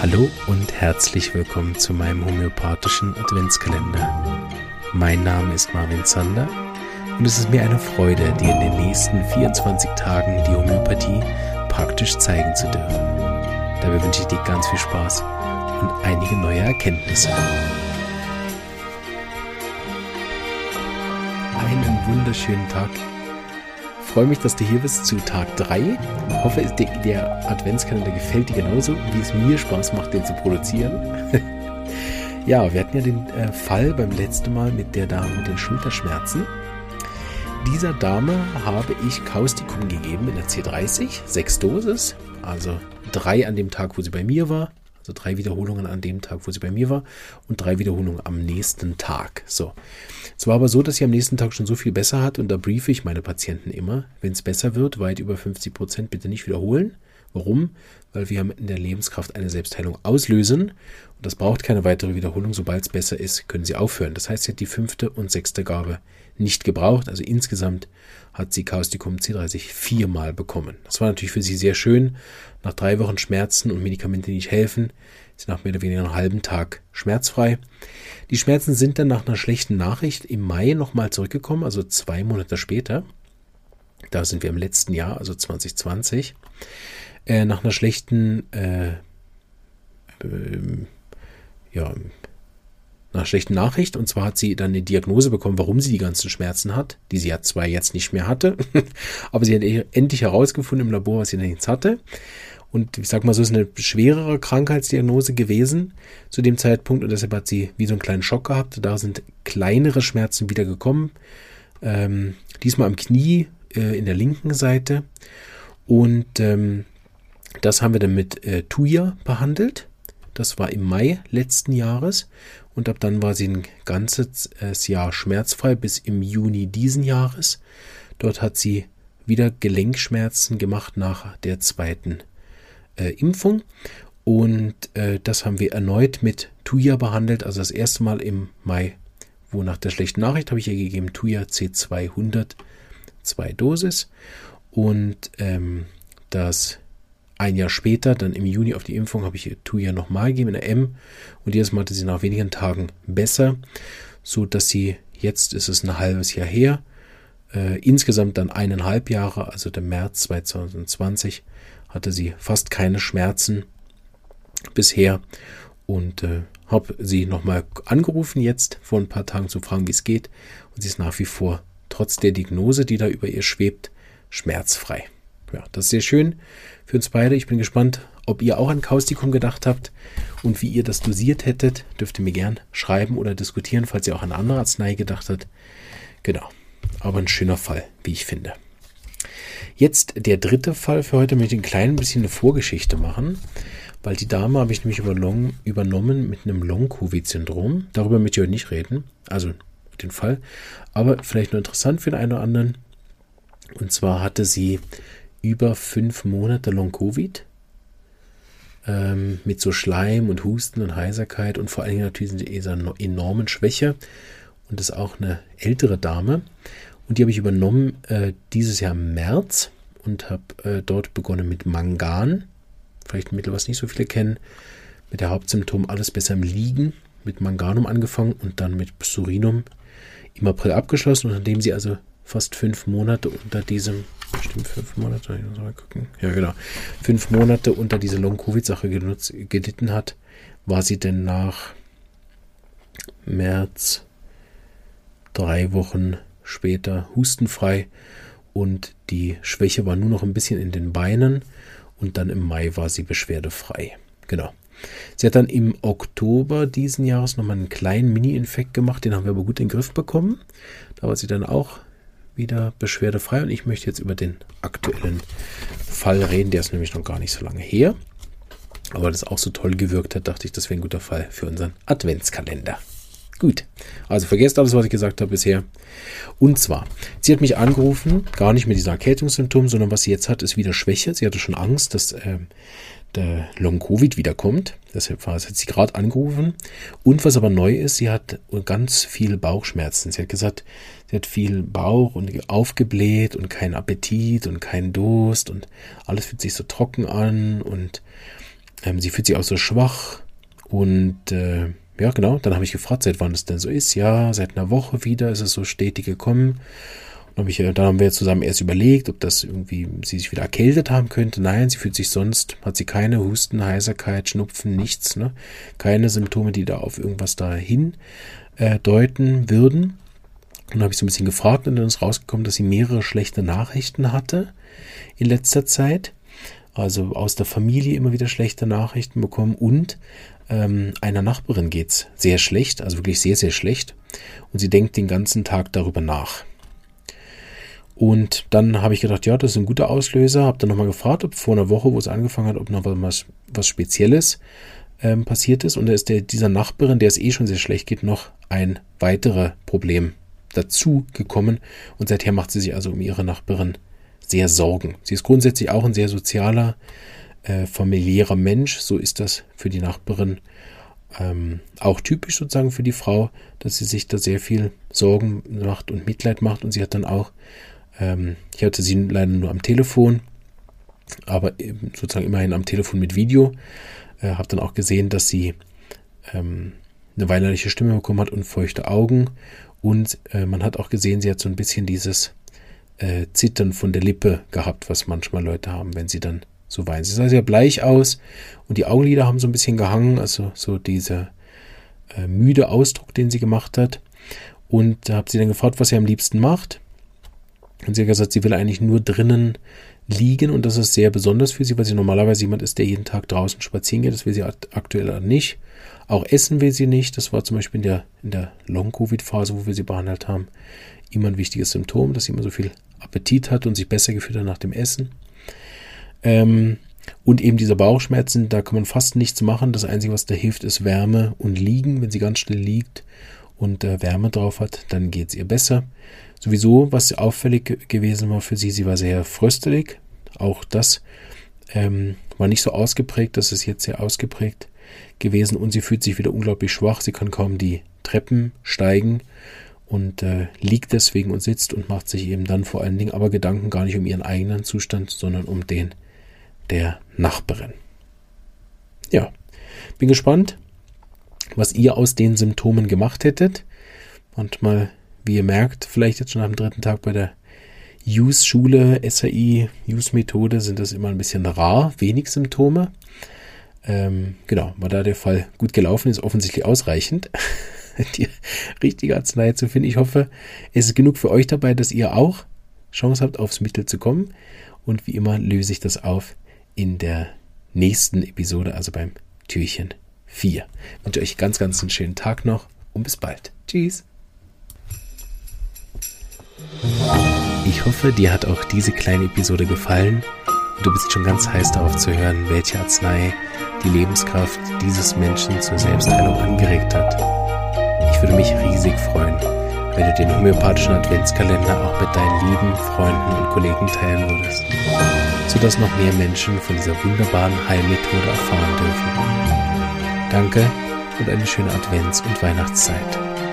Hallo und herzlich willkommen zu meinem homöopathischen Adventskalender. Mein Name ist Marvin Zander und es ist mir eine Freude, dir in den nächsten 24 Tagen die Homöopathie praktisch zeigen zu dürfen. Dabei wünsche ich dir ganz viel Spaß und einige neue Erkenntnisse. Einen wunderschönen Tag. Freue mich, dass du hier bist zu Tag 3. Ich hoffe, der Adventskalender gefällt dir genauso, wie es mir Spaß macht, den zu produzieren. ja, wir hatten ja den äh, Fall beim letzten Mal mit der Dame mit den Schulterschmerzen. Dieser Dame habe ich Kaustikum gegeben in der C30, sechs Dosis, also drei an dem Tag, wo sie bei mir war, also drei Wiederholungen an dem Tag, wo sie bei mir war und drei Wiederholungen am nächsten Tag. So. Es war aber so, dass sie am nächsten Tag schon so viel besser hat und da briefe ich meine Patienten immer, wenn es besser wird, weit über 50 Prozent bitte nicht wiederholen. Warum? Weil wir in der Lebenskraft eine Selbstheilung auslösen und das braucht keine weitere Wiederholung. Sobald es besser ist, können Sie aufhören. Das heißt, sie hat die fünfte und sechste Gabe nicht gebraucht. Also insgesamt hat sie Causticum C30 viermal bekommen. Das war natürlich für sie sehr schön. Nach drei Wochen Schmerzen und Medikamente, die nicht helfen, ist nach mehr oder weniger einem halben Tag schmerzfrei. Die Schmerzen sind dann nach einer schlechten Nachricht im Mai nochmal zurückgekommen, also zwei Monate später. Da sind wir im letzten Jahr, also 2020. Äh, nach einer schlechten, äh, äh, ja, einer schlechten Nachricht. Und zwar hat sie dann eine Diagnose bekommen, warum sie die ganzen Schmerzen hat, die sie ja zwar jetzt nicht mehr hatte, aber sie hat endlich herausgefunden im Labor, was sie denn jetzt hatte. Und ich sag mal so, ist eine schwerere Krankheitsdiagnose gewesen zu dem Zeitpunkt und deshalb hat sie wie so einen kleinen Schock gehabt. Da sind kleinere Schmerzen wieder gekommen. Ähm, diesmal am Knie äh, in der linken Seite. Und ähm, das haben wir dann mit äh, Tuya behandelt. Das war im Mai letzten Jahres und ab dann war sie ein ganzes äh, Jahr schmerzfrei bis im Juni diesen Jahres. Dort hat sie wieder Gelenkschmerzen gemacht nach der zweiten äh, Impfung. Und äh, das haben wir erneut mit Tuya behandelt, also das erste Mal im Mai, wo nach der schlechten Nachricht habe ich ihr gegeben Tuya C200 zwei Dosis. Und ähm, das ein Jahr später, dann im Juni auf die Impfung, habe ich ihr Tuya nochmal gegeben in der M. Und jedes Mal hatte sie nach wenigen Tagen besser, so dass sie jetzt ist es ein halbes Jahr her, äh, insgesamt dann eineinhalb Jahre, also der März 2020, hatte sie fast keine Schmerzen bisher. Und äh, habe sie nochmal angerufen jetzt vor ein paar Tagen zu fragen, wie es geht. Und sie ist nach wie vor trotz der Diagnose, die da über ihr schwebt, schmerzfrei ja, das ist sehr schön für uns beide. Ich bin gespannt, ob ihr auch an Kaustikum gedacht habt und wie ihr das dosiert hättet. Dürft ihr mir gern schreiben oder diskutieren, falls ihr auch an andere Arznei gedacht habt. Genau. Aber ein schöner Fall, wie ich finde. Jetzt der dritte Fall für heute möchte ich ein klein bisschen eine Vorgeschichte machen, weil die Dame habe ich nämlich übernommen mit einem Long-Covid-Syndrom. Darüber möchte ich heute nicht reden, also den Fall, aber vielleicht nur interessant für den einen oder anderen. Und zwar hatte sie über fünf Monate Long-Covid ähm, mit so Schleim und Husten und Heiserkeit und vor allen Dingen natürlich dieser enormen Schwäche und ist auch eine ältere Dame. Und die habe ich übernommen äh, dieses Jahr im März und habe äh, dort begonnen mit Mangan. Vielleicht ein Mittel, was nicht so viele kennen. Mit der Hauptsymptom alles besser im Liegen. Mit Manganum angefangen und dann mit Psurinum im April abgeschlossen. Und nachdem sie also fast fünf Monate unter diesem Stimmt, fünf Monate. Ich muss mal gucken. Ja, genau. Fünf Monate unter dieser Long-Covid-Sache gelitten hat, war sie denn nach März drei Wochen später hustenfrei und die Schwäche war nur noch ein bisschen in den Beinen und dann im Mai war sie beschwerdefrei. Genau. Sie hat dann im Oktober diesen Jahres nochmal einen kleinen Mini-Infekt gemacht, den haben wir aber gut in den Griff bekommen. Da war sie dann auch wieder beschwerdefrei und ich möchte jetzt über den aktuellen Fall reden. Der ist nämlich noch gar nicht so lange her. Aber das auch so toll gewirkt hat, dachte ich, das wäre ein guter Fall für unseren Adventskalender. Gut, also vergesst alles, was ich gesagt habe bisher. Und zwar, sie hat mich angerufen, gar nicht mit diesen Erkältungssymptomen, sondern was sie jetzt hat, ist wieder Schwäche. Sie hatte schon Angst, dass äh, der Long-Covid wiederkommt. Deshalb hat sie gerade angerufen. Und was aber neu ist, sie hat ganz viel Bauchschmerzen. Sie hat gesagt, sie hat viel Bauch und aufgebläht und keinen Appetit und keinen Durst und alles fühlt sich so trocken an und ähm, sie fühlt sich auch so schwach und äh, ja, genau, dann habe ich gefragt, seit wann es denn so ist. Ja, seit einer Woche wieder ist es so stetig gekommen. Und hab ich, dann haben wir zusammen erst überlegt, ob das irgendwie sie sich wieder erkältet haben könnte. Nein, sie fühlt sich sonst, hat sie keine Husten, Heiserkeit, Schnupfen, nichts, ne? Keine Symptome, die da auf irgendwas dahin äh, deuten würden. Und dann habe ich so ein bisschen gefragt und dann ist rausgekommen, dass sie mehrere schlechte Nachrichten hatte in letzter Zeit. Also aus der Familie immer wieder schlechte Nachrichten bekommen und ähm, einer Nachbarin geht's sehr schlecht, also wirklich sehr, sehr schlecht. Und sie denkt den ganzen Tag darüber nach. Und dann habe ich gedacht, ja, das ist ein guter Auslöser. Habe dann nochmal gefragt, ob vor einer Woche, wo es angefangen hat, ob noch was, was Spezielles ähm, passiert ist. Und da ist der, dieser Nachbarin, der es eh schon sehr schlecht geht, noch ein weiteres Problem dazu gekommen. Und seither macht sie sich also um ihre Nachbarin sehr Sorgen. Sie ist grundsätzlich auch ein sehr sozialer, äh, familiärer Mensch. So ist das für die Nachbarin ähm, auch typisch sozusagen für die Frau, dass sie sich da sehr viel Sorgen macht und Mitleid macht. Und sie hat dann auch, ähm, ich hatte sie leider nur am Telefon, aber sozusagen immerhin am Telefon mit Video. Äh, habe dann auch gesehen, dass sie ähm, eine weinerliche Stimme bekommen hat und feuchte Augen. Und äh, man hat auch gesehen, sie hat so ein bisschen dieses äh, Zittern von der Lippe gehabt, was manchmal Leute haben, wenn sie dann so weinen. Sie sah sehr bleich aus und die Augenlider haben so ein bisschen gehangen, also so dieser äh, müde Ausdruck, den sie gemacht hat. Und da habe sie dann gefragt, was sie am liebsten macht. Und sie hat gesagt, sie will eigentlich nur drinnen liegen und das ist sehr besonders für sie, weil sie normalerweise jemand ist, der jeden Tag draußen spazieren geht. Das will sie aktuell nicht. Auch essen will sie nicht. Das war zum Beispiel in der, in der Long-Covid-Phase, wo wir sie behandelt haben, immer ein wichtiges Symptom, dass sie immer so viel Appetit hat und sich besser gefühlt hat nach dem Essen. Ähm, und eben diese Bauchschmerzen, da kann man fast nichts machen. Das Einzige, was da hilft, ist Wärme und Liegen. Wenn sie ganz still liegt und äh, Wärme drauf hat, dann geht es ihr besser. Sowieso, was auffällig gewesen war für sie, sie war sehr fröstelig. Auch das ähm, war nicht so ausgeprägt, das ist jetzt sehr ausgeprägt gewesen und sie fühlt sich wieder unglaublich schwach. Sie kann kaum die Treppen steigen und äh, liegt deswegen und sitzt und macht sich eben dann vor allen Dingen aber Gedanken gar nicht um ihren eigenen Zustand, sondern um den der Nachbarin. Ja, bin gespannt, was ihr aus den Symptomen gemacht hättet. Manchmal, wie ihr merkt, vielleicht jetzt schon am dritten Tag bei der Use-Schule, SAI, Use-Methode sind das immer ein bisschen rar, wenig Symptome. Ähm, genau, war da der Fall gut gelaufen, ist offensichtlich ausreichend, die richtige Arznei zu finden. Ich hoffe, es ist genug für euch dabei, dass ihr auch Chance habt, aufs Mittel zu kommen. Und wie immer löse ich das auf in der nächsten Episode, also beim Türchen 4. Ich wünsche euch ganz, ganz einen schönen Tag noch und bis bald. Tschüss. Ich hoffe, dir hat auch diese kleine Episode gefallen und du bist schon ganz heiß darauf zu hören, welche Arznei die Lebenskraft dieses Menschen zur Selbstheilung angeregt hat. Ich würde mich riesig freuen, wenn du den homöopathischen Adventskalender auch mit deinen lieben Freunden und Kollegen teilen würdest, sodass noch mehr Menschen von dieser wunderbaren Heilmethode erfahren dürfen. Danke und eine schöne Advents- und Weihnachtszeit.